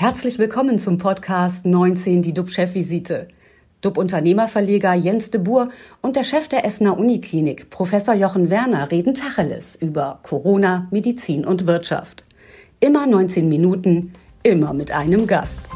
Herzlich willkommen zum Podcast 19, die DUB-Chefvisite. DUB-Unternehmerverleger Jens de Boer und der Chef der Essener Uniklinik, Professor Jochen Werner, reden Tacheles über Corona, Medizin und Wirtschaft. Immer 19 Minuten, immer mit einem Gast.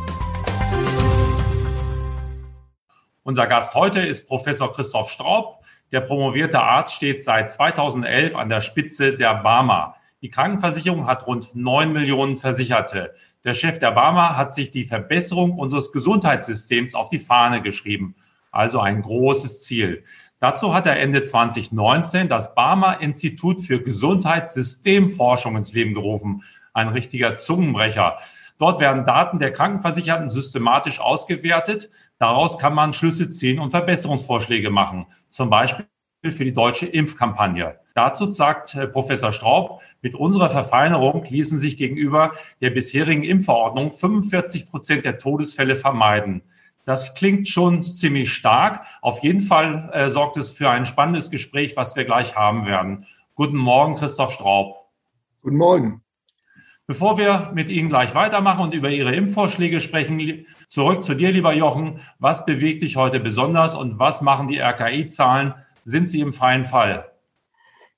Unser Gast heute ist Professor Christoph Straub. Der promovierte Arzt steht seit 2011 an der Spitze der BAMA. Die Krankenversicherung hat rund 9 Millionen Versicherte. Der Chef der BAMA hat sich die Verbesserung unseres Gesundheitssystems auf die Fahne geschrieben. Also ein großes Ziel. Dazu hat er Ende 2019 das BAMA Institut für Gesundheitssystemforschung ins Leben gerufen. Ein richtiger Zungenbrecher. Dort werden Daten der Krankenversicherten systematisch ausgewertet. Daraus kann man Schlüsse ziehen und Verbesserungsvorschläge machen. Zum Beispiel für die deutsche Impfkampagne. Dazu sagt äh, Professor Straub, mit unserer Verfeinerung ließen sich gegenüber der bisherigen Impfverordnung 45 Prozent der Todesfälle vermeiden. Das klingt schon ziemlich stark. Auf jeden Fall äh, sorgt es für ein spannendes Gespräch, was wir gleich haben werden. Guten Morgen, Christoph Straub. Guten Morgen. Bevor wir mit Ihnen gleich weitermachen und über Ihre Impfvorschläge sprechen, zurück zu dir, lieber Jochen. Was bewegt dich heute besonders und was machen die RKI-Zahlen sind Sie im freien Fall?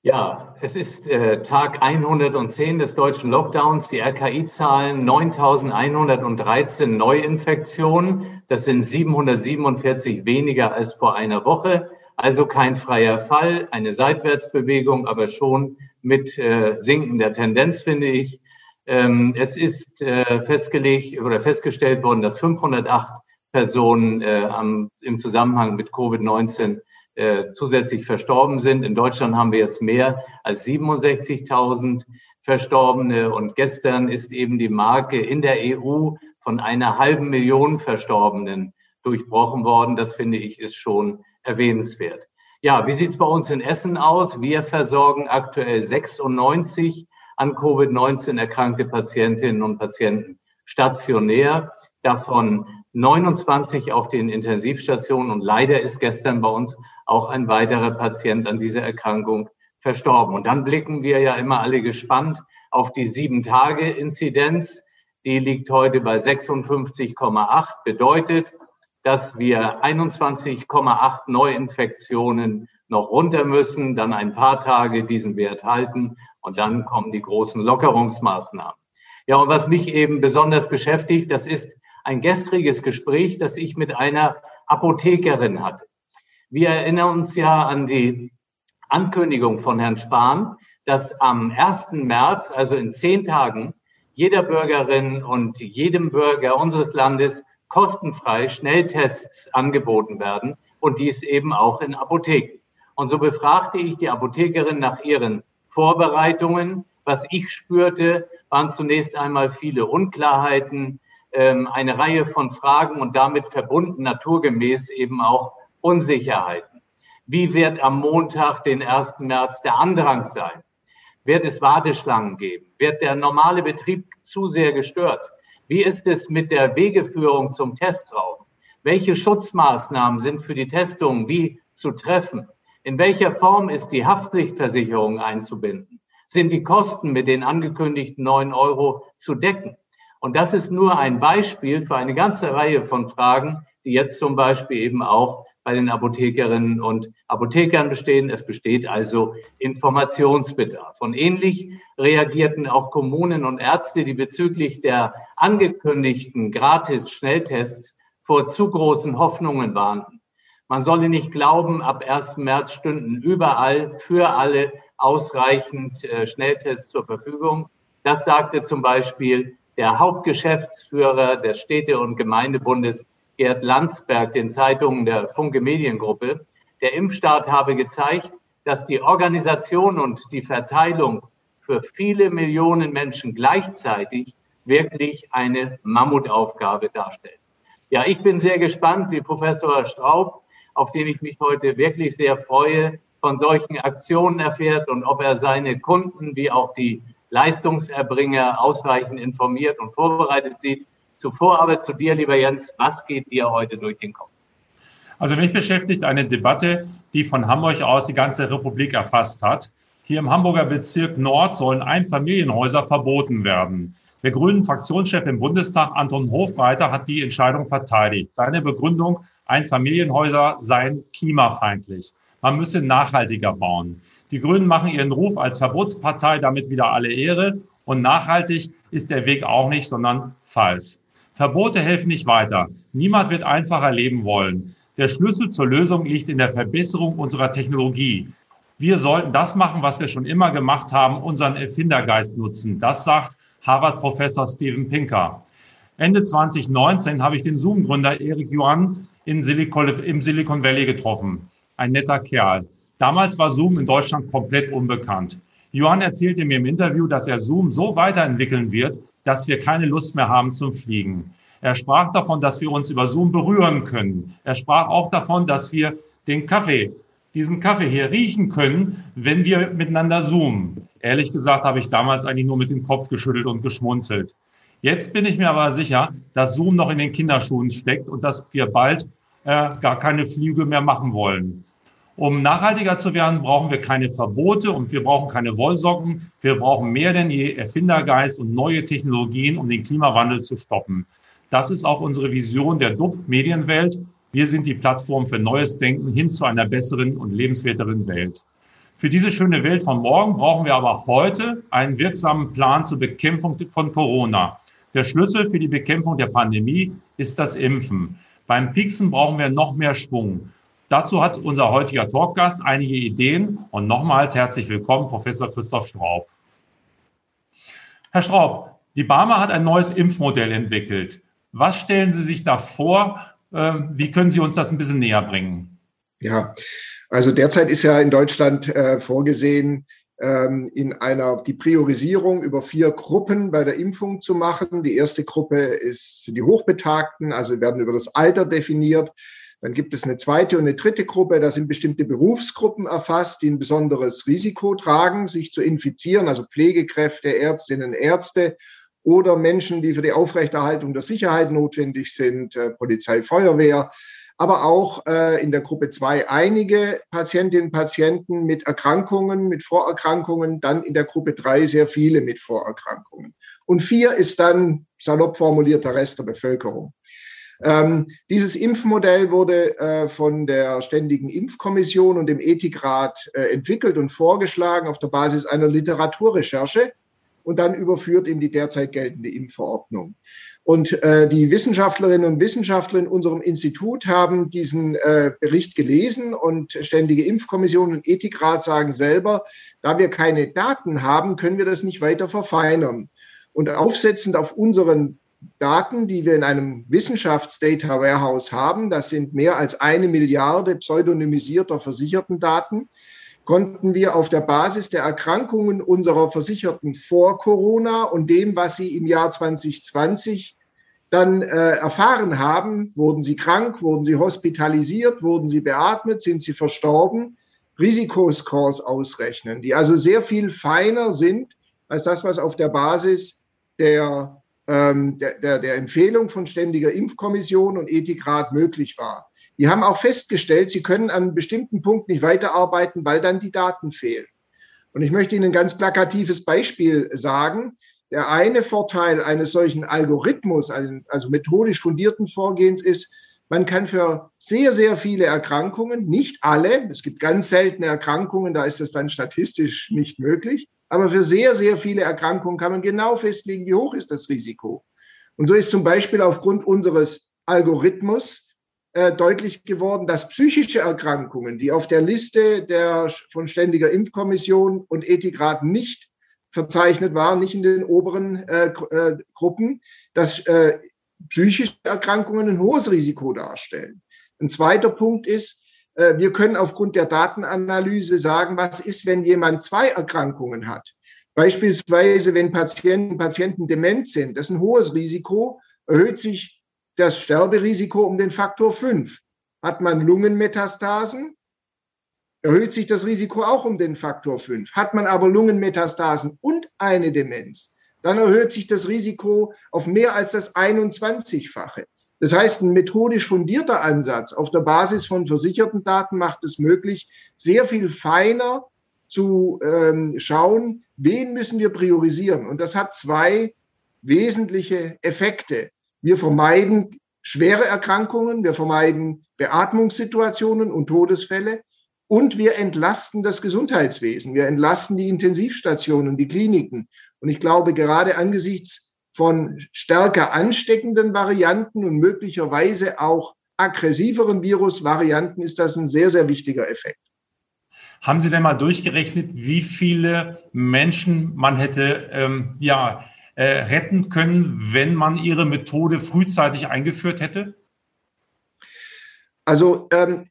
Ja, es ist äh, Tag 110 des deutschen Lockdowns. Die RKI-Zahlen 9.113 Neuinfektionen. Das sind 747 weniger als vor einer Woche. Also kein freier Fall, eine Seitwärtsbewegung, aber schon mit äh, sinkender Tendenz, finde ich. Ähm, es ist äh, festgelegt oder festgestellt worden, dass 508 Personen äh, am, im Zusammenhang mit Covid-19 äh, zusätzlich verstorben sind. In Deutschland haben wir jetzt mehr als 67.000 Verstorbene und gestern ist eben die Marke in der EU von einer halben Million Verstorbenen durchbrochen worden. Das finde ich ist schon erwähnenswert. Ja, wie sieht's bei uns in Essen aus? Wir versorgen aktuell 96 an Covid-19 erkrankte Patientinnen und Patienten stationär, davon 29 auf den Intensivstationen und leider ist gestern bei uns auch ein weiterer Patient an dieser Erkrankung verstorben. Und dann blicken wir ja immer alle gespannt auf die Sieben-Tage-Inzidenz. Die liegt heute bei 56,8, bedeutet, dass wir 21,8 Neuinfektionen noch runter müssen, dann ein paar Tage diesen Wert halten und dann kommen die großen Lockerungsmaßnahmen. Ja, und was mich eben besonders beschäftigt, das ist ein gestriges Gespräch, das ich mit einer Apothekerin hatte. Wir erinnern uns ja an die Ankündigung von Herrn Spahn, dass am 1. März, also in zehn Tagen, jeder Bürgerin und jedem Bürger unseres Landes kostenfrei Schnelltests angeboten werden und dies eben auch in Apotheken. Und so befragte ich die Apothekerin nach ihren Vorbereitungen. Was ich spürte, waren zunächst einmal viele Unklarheiten, eine Reihe von Fragen und damit verbunden naturgemäß eben auch Unsicherheiten. Wie wird am Montag, den 1. März, der Andrang sein? Wird es Warteschlangen geben? Wird der normale Betrieb zu sehr gestört? Wie ist es mit der Wegeführung zum Testraum? Welche Schutzmaßnahmen sind für die Testung wie zu treffen? In welcher Form ist die Haftpflichtversicherung einzubinden? Sind die Kosten mit den angekündigten neun Euro zu decken? Und das ist nur ein Beispiel für eine ganze Reihe von Fragen, die jetzt zum Beispiel eben auch bei den Apothekerinnen und Apothekern bestehen. Es besteht also Informationsbedarf. Und ähnlich reagierten auch Kommunen und Ärzte, die bezüglich der angekündigten Gratis-Schnelltests vor zu großen Hoffnungen warnten. Man solle nicht glauben, ab 1. März stünden überall für alle ausreichend äh, Schnelltests zur Verfügung. Das sagte zum Beispiel der Hauptgeschäftsführer des Städte- und Gemeindebundes Gerd Landsberg den Zeitungen der Funke Mediengruppe, der Impfstart habe gezeigt, dass die Organisation und die Verteilung für viele Millionen Menschen gleichzeitig wirklich eine Mammutaufgabe darstellt. Ja, ich bin sehr gespannt, wie Professor Straub, auf den ich mich heute wirklich sehr freue, von solchen Aktionen erfährt und ob er seine Kunden wie auch die Leistungserbringer ausreichend informiert und vorbereitet sieht. Zuvor aber zu dir, lieber Jens, was geht dir heute durch den Kopf? Also mich beschäftigt eine Debatte, die von Hamburg aus die ganze Republik erfasst hat. Hier im Hamburger Bezirk Nord sollen Einfamilienhäuser verboten werden. Der grünen Fraktionschef im Bundestag, Anton Hofreiter, hat die Entscheidung verteidigt. Seine Begründung, Einfamilienhäuser seien klimafeindlich. Man müsse nachhaltiger bauen. Die Grünen machen ihren Ruf als Verbotspartei damit wieder alle Ehre. Und nachhaltig ist der Weg auch nicht, sondern falsch. Verbote helfen nicht weiter. Niemand wird einfacher leben wollen. Der Schlüssel zur Lösung liegt in der Verbesserung unserer Technologie. Wir sollten das machen, was wir schon immer gemacht haben, unseren Erfindergeist nutzen. Das sagt Harvard-Professor Steven Pinker. Ende 2019 habe ich den Zoom-Gründer Eric Yuan im Silicon, im Silicon Valley getroffen. Ein netter Kerl. Damals war Zoom in Deutschland komplett unbekannt. Johann erzählte mir im Interview, dass er Zoom so weiterentwickeln wird, dass wir keine Lust mehr haben zum Fliegen. Er sprach davon, dass wir uns über Zoom berühren können. Er sprach auch davon, dass wir den Kaffee, diesen Kaffee hier riechen können, wenn wir miteinander zoomen. Ehrlich gesagt habe ich damals eigentlich nur mit dem Kopf geschüttelt und geschmunzelt. Jetzt bin ich mir aber sicher, dass Zoom noch in den Kinderschuhen steckt und dass wir bald äh, gar keine Flüge mehr machen wollen. Um nachhaltiger zu werden, brauchen wir keine Verbote und wir brauchen keine Wollsocken. Wir brauchen mehr denn je Erfindergeist und neue Technologien, um den Klimawandel zu stoppen. Das ist auch unsere Vision der DUB Medienwelt. Wir sind die Plattform für neues Denken hin zu einer besseren und lebenswerteren Welt. Für diese schöne Welt von morgen brauchen wir aber heute einen wirksamen Plan zur Bekämpfung von Corona. Der Schlüssel für die Bekämpfung der Pandemie ist das Impfen. Beim Pieksen brauchen wir noch mehr Schwung. Dazu hat unser heutiger Talkgast einige Ideen und nochmals herzlich willkommen, Professor Christoph Straub. Herr Straub, die Barmer hat ein neues Impfmodell entwickelt. Was stellen Sie sich da vor? Ähm, wie können Sie uns das ein bisschen näher bringen? Ja, also derzeit ist ja in Deutschland äh, vorgesehen, ähm, in einer die Priorisierung über vier Gruppen bei der Impfung zu machen. Die erste Gruppe ist die Hochbetagten, also werden über das Alter definiert. Dann gibt es eine zweite und eine dritte Gruppe, da sind bestimmte Berufsgruppen erfasst, die ein besonderes Risiko tragen, sich zu infizieren, also Pflegekräfte, Ärztinnen, Ärzte oder Menschen, die für die Aufrechterhaltung der Sicherheit notwendig sind, äh, Polizei, Feuerwehr, aber auch äh, in der Gruppe zwei einige Patientinnen und Patienten mit Erkrankungen, mit Vorerkrankungen, dann in der Gruppe drei sehr viele mit Vorerkrankungen. Und vier ist dann salopp formuliert der Rest der Bevölkerung. Ähm, dieses Impfmodell wurde äh, von der Ständigen Impfkommission und dem Ethikrat äh, entwickelt und vorgeschlagen auf der Basis einer Literaturrecherche und dann überführt in die derzeit geltende Impfverordnung. Und äh, die Wissenschaftlerinnen und Wissenschaftler in unserem Institut haben diesen äh, Bericht gelesen und Ständige Impfkommission und Ethikrat sagen selber, da wir keine Daten haben, können wir das nicht weiter verfeinern. Und aufsetzend auf unseren Daten, die wir in einem Wissenschaftsdata Warehouse haben, das sind mehr als eine Milliarde pseudonymisierter versicherten Daten, konnten wir auf der Basis der Erkrankungen unserer Versicherten vor Corona und dem, was sie im Jahr 2020 dann äh, erfahren haben, wurden sie krank, wurden sie hospitalisiert, wurden sie beatmet, sind sie verstorben, Risikoscores ausrechnen, die also sehr viel feiner sind als das, was auf der Basis der ähm, der, der, der Empfehlung von ständiger Impfkommission und Ethikrat möglich war. Die haben auch festgestellt, sie können an einem bestimmten Punkt nicht weiterarbeiten, weil dann die Daten fehlen. Und ich möchte Ihnen ein ganz plakatives Beispiel sagen. Der eine Vorteil eines solchen Algorithmus, also methodisch fundierten Vorgehens ist, man kann für sehr, sehr viele Erkrankungen, nicht alle, es gibt ganz seltene Erkrankungen, da ist es dann statistisch nicht möglich, aber für sehr, sehr viele Erkrankungen kann man genau festlegen, wie hoch ist das Risiko. Und so ist zum Beispiel aufgrund unseres Algorithmus äh, deutlich geworden, dass psychische Erkrankungen, die auf der Liste der von ständiger Impfkommission und Ethikrat nicht verzeichnet waren, nicht in den oberen äh, äh, Gruppen, dass äh, psychische Erkrankungen ein hohes Risiko darstellen. Ein zweiter Punkt ist, wir können aufgrund der Datenanalyse sagen, was ist, wenn jemand zwei Erkrankungen hat. Beispielsweise, wenn Patienten, Patienten dement sind, das ist ein hohes Risiko, erhöht sich das Sterberisiko um den Faktor fünf. Hat man Lungenmetastasen, erhöht sich das Risiko auch um den Faktor fünf. Hat man aber Lungenmetastasen und eine Demenz, dann erhöht sich das Risiko auf mehr als das 21-fache. Das heißt, ein methodisch fundierter Ansatz auf der Basis von versicherten Daten macht es möglich, sehr viel feiner zu ähm, schauen, wen müssen wir priorisieren. Und das hat zwei wesentliche Effekte. Wir vermeiden schwere Erkrankungen, wir vermeiden Beatmungssituationen und Todesfälle und wir entlasten das Gesundheitswesen. Wir entlasten die Intensivstationen, die Kliniken. Und ich glaube, gerade angesichts von stärker ansteckenden Varianten und möglicherweise auch aggressiveren Virusvarianten ist das ein sehr, sehr wichtiger Effekt. Haben Sie denn mal durchgerechnet, wie viele Menschen man hätte ähm, ja, äh, retten können, wenn man Ihre Methode frühzeitig eingeführt hätte? Also ähm,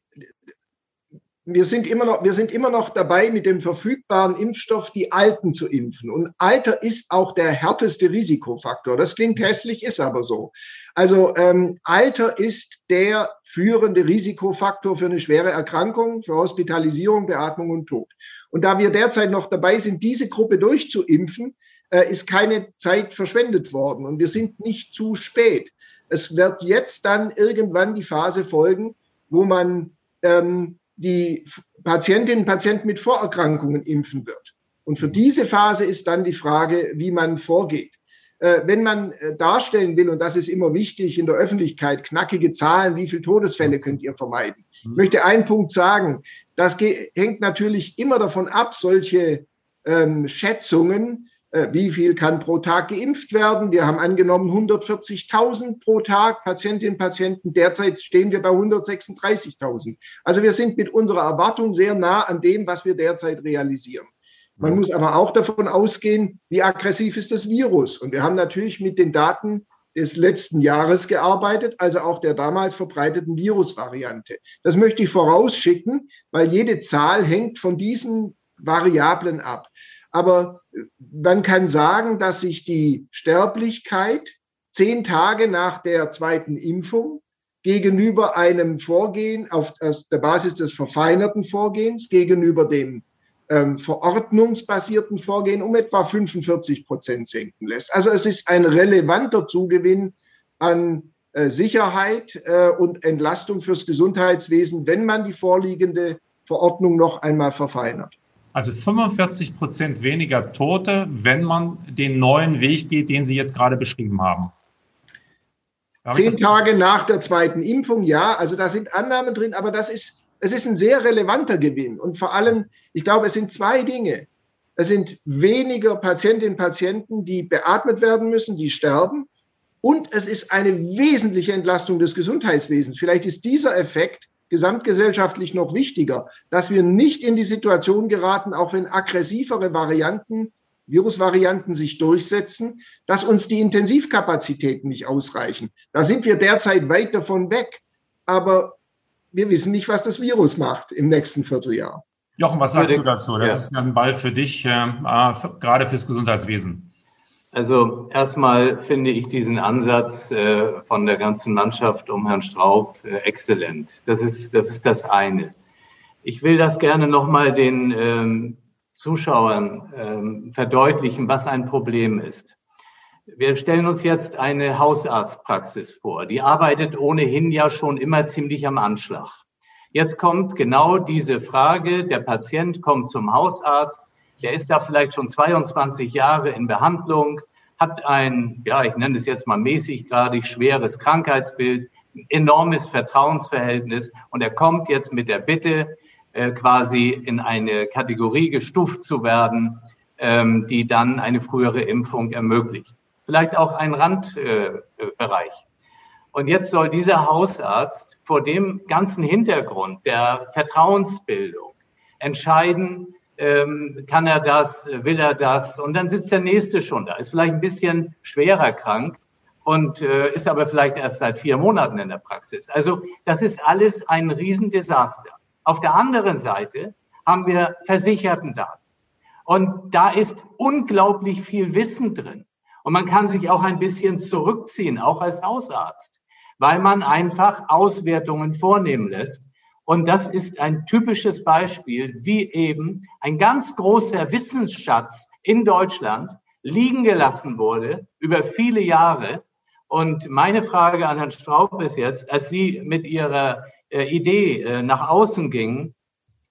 wir sind immer noch, wir sind immer noch dabei, mit dem verfügbaren Impfstoff die Alten zu impfen. Und Alter ist auch der härteste Risikofaktor. Das klingt hässlich, ist aber so. Also ähm, Alter ist der führende Risikofaktor für eine schwere Erkrankung, für Hospitalisierung, Beatmung und Tod. Und da wir derzeit noch dabei sind, diese Gruppe durchzuimpfen, äh, ist keine Zeit verschwendet worden. Und wir sind nicht zu spät. Es wird jetzt dann irgendwann die Phase folgen, wo man ähm, die Patientinnen und Patienten mit Vorerkrankungen impfen wird. Und für diese Phase ist dann die Frage, wie man vorgeht. Äh, wenn man äh, darstellen will, und das ist immer wichtig in der Öffentlichkeit, knackige Zahlen, wie viele Todesfälle könnt ihr vermeiden? Ich mhm. möchte einen Punkt sagen. Das hängt natürlich immer davon ab, solche ähm, Schätzungen, wie viel kann pro Tag geimpft werden. Wir haben angenommen 140.000 pro Tag Patientinnen und Patienten. Derzeit stehen wir bei 136.000. Also wir sind mit unserer Erwartung sehr nah an dem, was wir derzeit realisieren. Man muss aber auch davon ausgehen, wie aggressiv ist das Virus. Und wir haben natürlich mit den Daten des letzten Jahres gearbeitet, also auch der damals verbreiteten Virusvariante. Das möchte ich vorausschicken, weil jede Zahl hängt von diesen Variablen ab. Aber man kann sagen, dass sich die Sterblichkeit zehn Tage nach der zweiten Impfung gegenüber einem Vorgehen auf der Basis des verfeinerten Vorgehens, gegenüber dem ähm, verordnungsbasierten Vorgehen um etwa 45 Prozent senken lässt. Also es ist ein relevanter Zugewinn an äh, Sicherheit äh, und Entlastung fürs Gesundheitswesen, wenn man die vorliegende Verordnung noch einmal verfeinert. Also 45 Prozent weniger Tote, wenn man den neuen Weg geht, den Sie jetzt gerade beschrieben haben. Zehn Tage nach der zweiten Impfung, ja. Also da sind Annahmen drin, aber das ist, es ist ein sehr relevanter Gewinn. Und vor allem, ich glaube, es sind zwei Dinge. Es sind weniger Patientinnen und Patienten, die beatmet werden müssen, die sterben. Und es ist eine wesentliche Entlastung des Gesundheitswesens. Vielleicht ist dieser Effekt gesamtgesellschaftlich noch wichtiger, dass wir nicht in die Situation geraten, auch wenn aggressivere Varianten, Virusvarianten sich durchsetzen, dass uns die Intensivkapazitäten nicht ausreichen. Da sind wir derzeit weit davon weg. Aber wir wissen nicht, was das Virus macht im nächsten Vierteljahr. Jochen, was sagst du dazu? Das ja. ist ein Ball für dich, äh, gerade fürs Gesundheitswesen. Also erstmal finde ich diesen Ansatz äh, von der ganzen Mannschaft um Herrn Straub äh, exzellent. Das ist, das ist das eine. Ich will das gerne nochmal den ähm, Zuschauern ähm, verdeutlichen, was ein Problem ist. Wir stellen uns jetzt eine Hausarztpraxis vor. Die arbeitet ohnehin ja schon immer ziemlich am Anschlag. Jetzt kommt genau diese Frage, der Patient kommt zum Hausarzt, der ist da vielleicht schon 22 Jahre in Behandlung, hat ein, ja, ich nenne es jetzt mal mäßiggradig schweres Krankheitsbild, enormes Vertrauensverhältnis und er kommt jetzt mit der Bitte, äh, quasi in eine Kategorie gestuft zu werden, ähm, die dann eine frühere Impfung ermöglicht. Vielleicht auch ein Randbereich. Äh, und jetzt soll dieser Hausarzt vor dem ganzen Hintergrund der Vertrauensbildung entscheiden, ähm, kann er das, will er das? Und dann sitzt der Nächste schon da, ist vielleicht ein bisschen schwerer krank und äh, ist aber vielleicht erst seit vier Monaten in der Praxis. Also das ist alles ein Riesendesaster. Auf der anderen Seite haben wir Versichertendaten. Und da ist unglaublich viel Wissen drin. Und man kann sich auch ein bisschen zurückziehen, auch als Hausarzt, weil man einfach Auswertungen vornehmen lässt und das ist ein typisches Beispiel, wie eben ein ganz großer Wissensschatz in Deutschland liegen gelassen wurde über viele Jahre. Und meine Frage an Herrn Straub ist jetzt, als Sie mit Ihrer äh, Idee äh, nach außen gingen,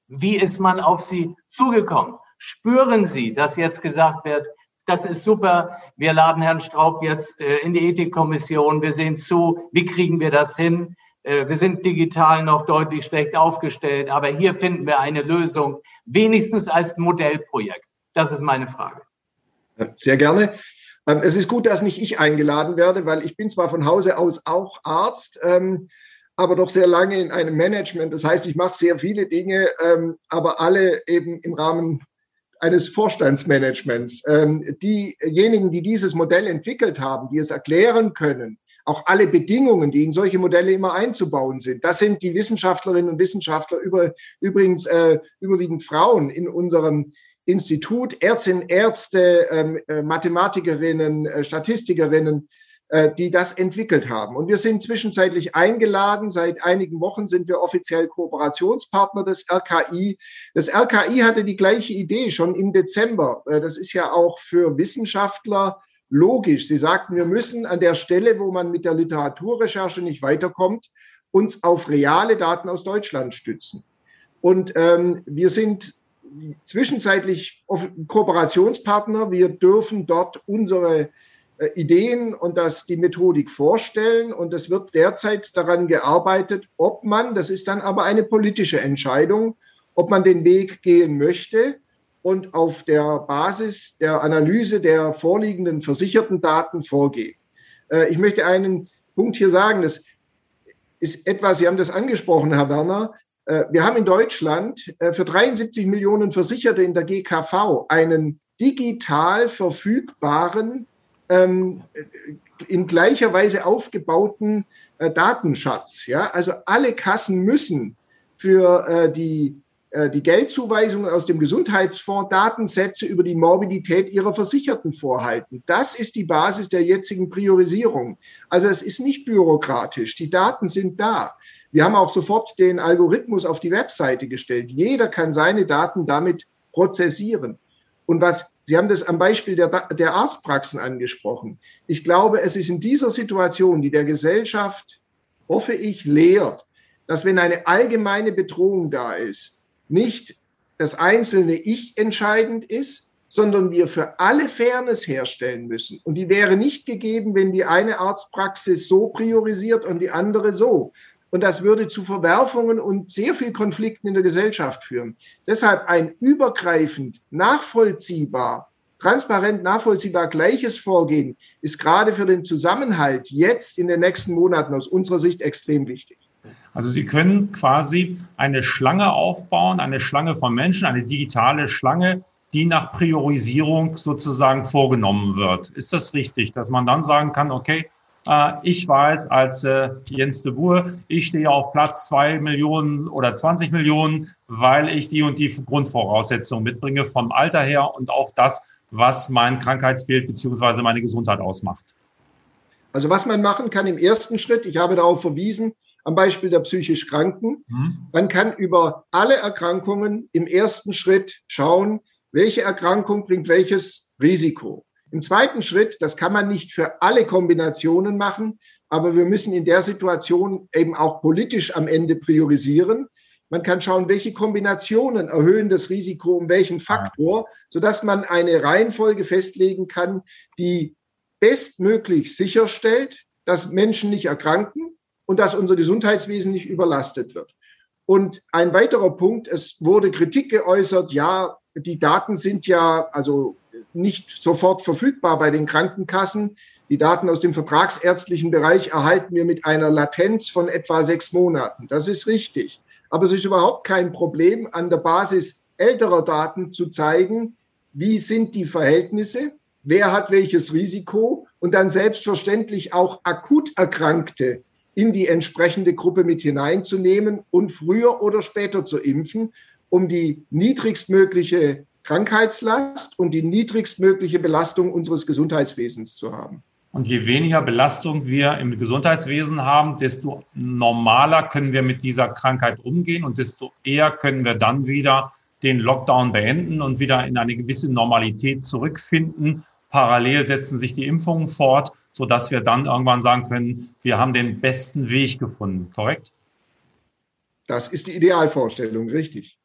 wie ist man auf Sie zugekommen? Spüren Sie, dass jetzt gesagt wird, das ist super. Wir laden Herrn Straub jetzt äh, in die Ethikkommission. Wir sehen zu, wie kriegen wir das hin? Äh, wir sind digital noch deutlich schlecht aufgestellt, aber hier finden wir eine Lösung, wenigstens als Modellprojekt. Das ist meine Frage. Sehr gerne. Ähm, es ist gut, dass nicht ich eingeladen werde, weil ich bin zwar von Hause aus auch Arzt, ähm, aber doch sehr lange in einem Management. Das heißt, ich mache sehr viele Dinge, ähm, aber alle eben im Rahmen eines Vorstandsmanagements. Diejenigen, die dieses Modell entwickelt haben, die es erklären können, auch alle Bedingungen, die in solche Modelle immer einzubauen sind. Das sind die Wissenschaftlerinnen und Wissenschaftler, über, übrigens äh, überwiegend Frauen in unserem Institut, Ärztinnen, Ärzte, ähm, äh, Mathematikerinnen, äh, Statistikerinnen, äh, die das entwickelt haben. Und wir sind zwischenzeitlich eingeladen. Seit einigen Wochen sind wir offiziell Kooperationspartner des RKI. Das RKI hatte die gleiche Idee schon im Dezember. Äh, das ist ja auch für Wissenschaftler logisch. Sie sagten, wir müssen an der Stelle, wo man mit der Literaturrecherche nicht weiterkommt, uns auf reale Daten aus Deutschland stützen. Und ähm, wir sind zwischenzeitlich Kooperationspartner. Wir dürfen dort unsere äh, Ideen und das, die Methodik vorstellen. Und es wird derzeit daran gearbeitet, ob man, das ist dann aber eine politische Entscheidung, ob man den Weg gehen möchte und auf der Basis der Analyse der vorliegenden versicherten Daten vorgeht. Äh, ich möchte einen Punkt hier sagen, das ist etwas, Sie haben das angesprochen, Herr Werner, äh, wir haben in Deutschland äh, für 73 Millionen Versicherte in der GKV einen digital verfügbaren, ähm, in gleicher Weise aufgebauten Datenschatz. Ja? Also alle Kassen müssen für die, die Geldzuweisungen aus dem Gesundheitsfonds Datensätze über die Morbidität ihrer Versicherten vorhalten. Das ist die Basis der jetzigen Priorisierung. Also es ist nicht bürokratisch. Die Daten sind da. Wir haben auch sofort den Algorithmus auf die Webseite gestellt. Jeder kann seine Daten damit prozessieren. Und was, Sie haben das am Beispiel der, der Arztpraxen angesprochen. Ich glaube, es ist in dieser Situation, die der Gesellschaft, hoffe ich, lehrt, dass wenn eine allgemeine Bedrohung da ist, nicht das einzelne Ich entscheidend ist, sondern wir für alle Fairness herstellen müssen. Und die wäre nicht gegeben, wenn die eine Arztpraxis so priorisiert und die andere so, und das würde zu Verwerfungen und sehr viel Konflikten in der Gesellschaft führen. Deshalb ein übergreifend, nachvollziehbar, transparent, nachvollziehbar gleiches Vorgehen ist gerade für den Zusammenhalt jetzt in den nächsten Monaten aus unserer Sicht extrem wichtig. Also Sie können quasi eine Schlange aufbauen, eine Schlange von Menschen, eine digitale Schlange, die nach Priorisierung sozusagen vorgenommen wird. Ist das richtig, dass man dann sagen kann, okay, äh, ich weiß als äh, Jens de Boer, ich stehe auf Platz zwei Millionen oder 20 Millionen, weil ich die und die Grundvoraussetzungen mitbringe vom Alter her und auch das, was mein Krankheitsbild beziehungsweise meine Gesundheit ausmacht. Also was man machen kann im ersten Schritt, ich habe darauf verwiesen, am Beispiel der psychisch Kranken, mhm. man kann über alle Erkrankungen im ersten Schritt schauen, welche Erkrankung bringt welches Risiko. Im zweiten Schritt, das kann man nicht für alle Kombinationen machen, aber wir müssen in der Situation eben auch politisch am Ende priorisieren. Man kann schauen, welche Kombinationen erhöhen das Risiko um welchen Faktor, sodass man eine Reihenfolge festlegen kann, die bestmöglich sicherstellt, dass Menschen nicht erkranken und dass unser Gesundheitswesen nicht überlastet wird. Und ein weiterer Punkt, es wurde Kritik geäußert, ja, die Daten sind ja, also nicht sofort verfügbar bei den Krankenkassen. Die Daten aus dem vertragsärztlichen Bereich erhalten wir mit einer Latenz von etwa sechs Monaten. Das ist richtig. Aber es ist überhaupt kein Problem, an der Basis älterer Daten zu zeigen, wie sind die Verhältnisse, wer hat welches Risiko und dann selbstverständlich auch akut Erkrankte in die entsprechende Gruppe mit hineinzunehmen und früher oder später zu impfen, um die niedrigstmögliche Krankheitslast und die niedrigstmögliche Belastung unseres Gesundheitswesens zu haben. Und je weniger Belastung wir im Gesundheitswesen haben, desto normaler können wir mit dieser Krankheit umgehen und desto eher können wir dann wieder den Lockdown beenden und wieder in eine gewisse Normalität zurückfinden. Parallel setzen sich die Impfungen fort, sodass wir dann irgendwann sagen können, wir haben den besten Weg gefunden. Korrekt? Das ist die Idealvorstellung, richtig.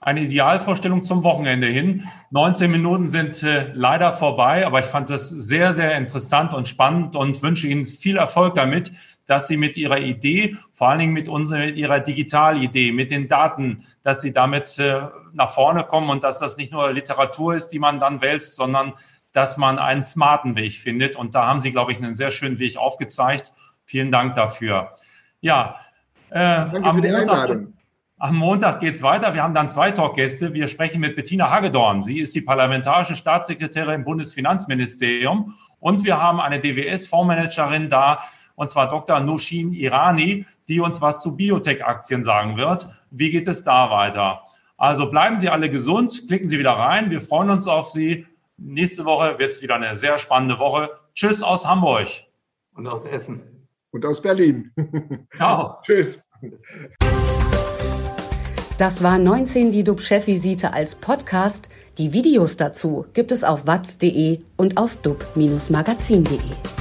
eine Idealvorstellung zum Wochenende hin. 19 Minuten sind äh, leider vorbei, aber ich fand das sehr, sehr interessant und spannend und wünsche Ihnen viel Erfolg damit, dass Sie mit Ihrer Idee, vor allen Dingen mit unserer, mit Ihrer Digitalidee, mit den Daten, dass Sie damit äh, nach vorne kommen und dass das nicht nur Literatur ist, die man dann wälzt, sondern dass man einen smarten Weg findet. Und da haben Sie, glaube ich, einen sehr schönen Weg aufgezeigt. Vielen Dank dafür. Ja, äh, die Montag. Am Montag geht es weiter. Wir haben dann zwei Talkgäste. Wir sprechen mit Bettina Hagedorn. Sie ist die parlamentarische Staatssekretärin im Bundesfinanzministerium. Und wir haben eine DWS-Fondsmanagerin da, und zwar Dr. Nushin Irani, die uns was zu Biotech-Aktien sagen wird. Wie geht es da weiter? Also bleiben Sie alle gesund, klicken Sie wieder rein. Wir freuen uns auf Sie. Nächste Woche wird es wieder eine sehr spannende Woche. Tschüss aus Hamburg. Und aus Essen. Und aus Berlin. Ciao. Tschüss. Das war 19 die DUB-Chefvisite als Podcast. Die Videos dazu gibt es auf watz.de und auf dub-magazin.de.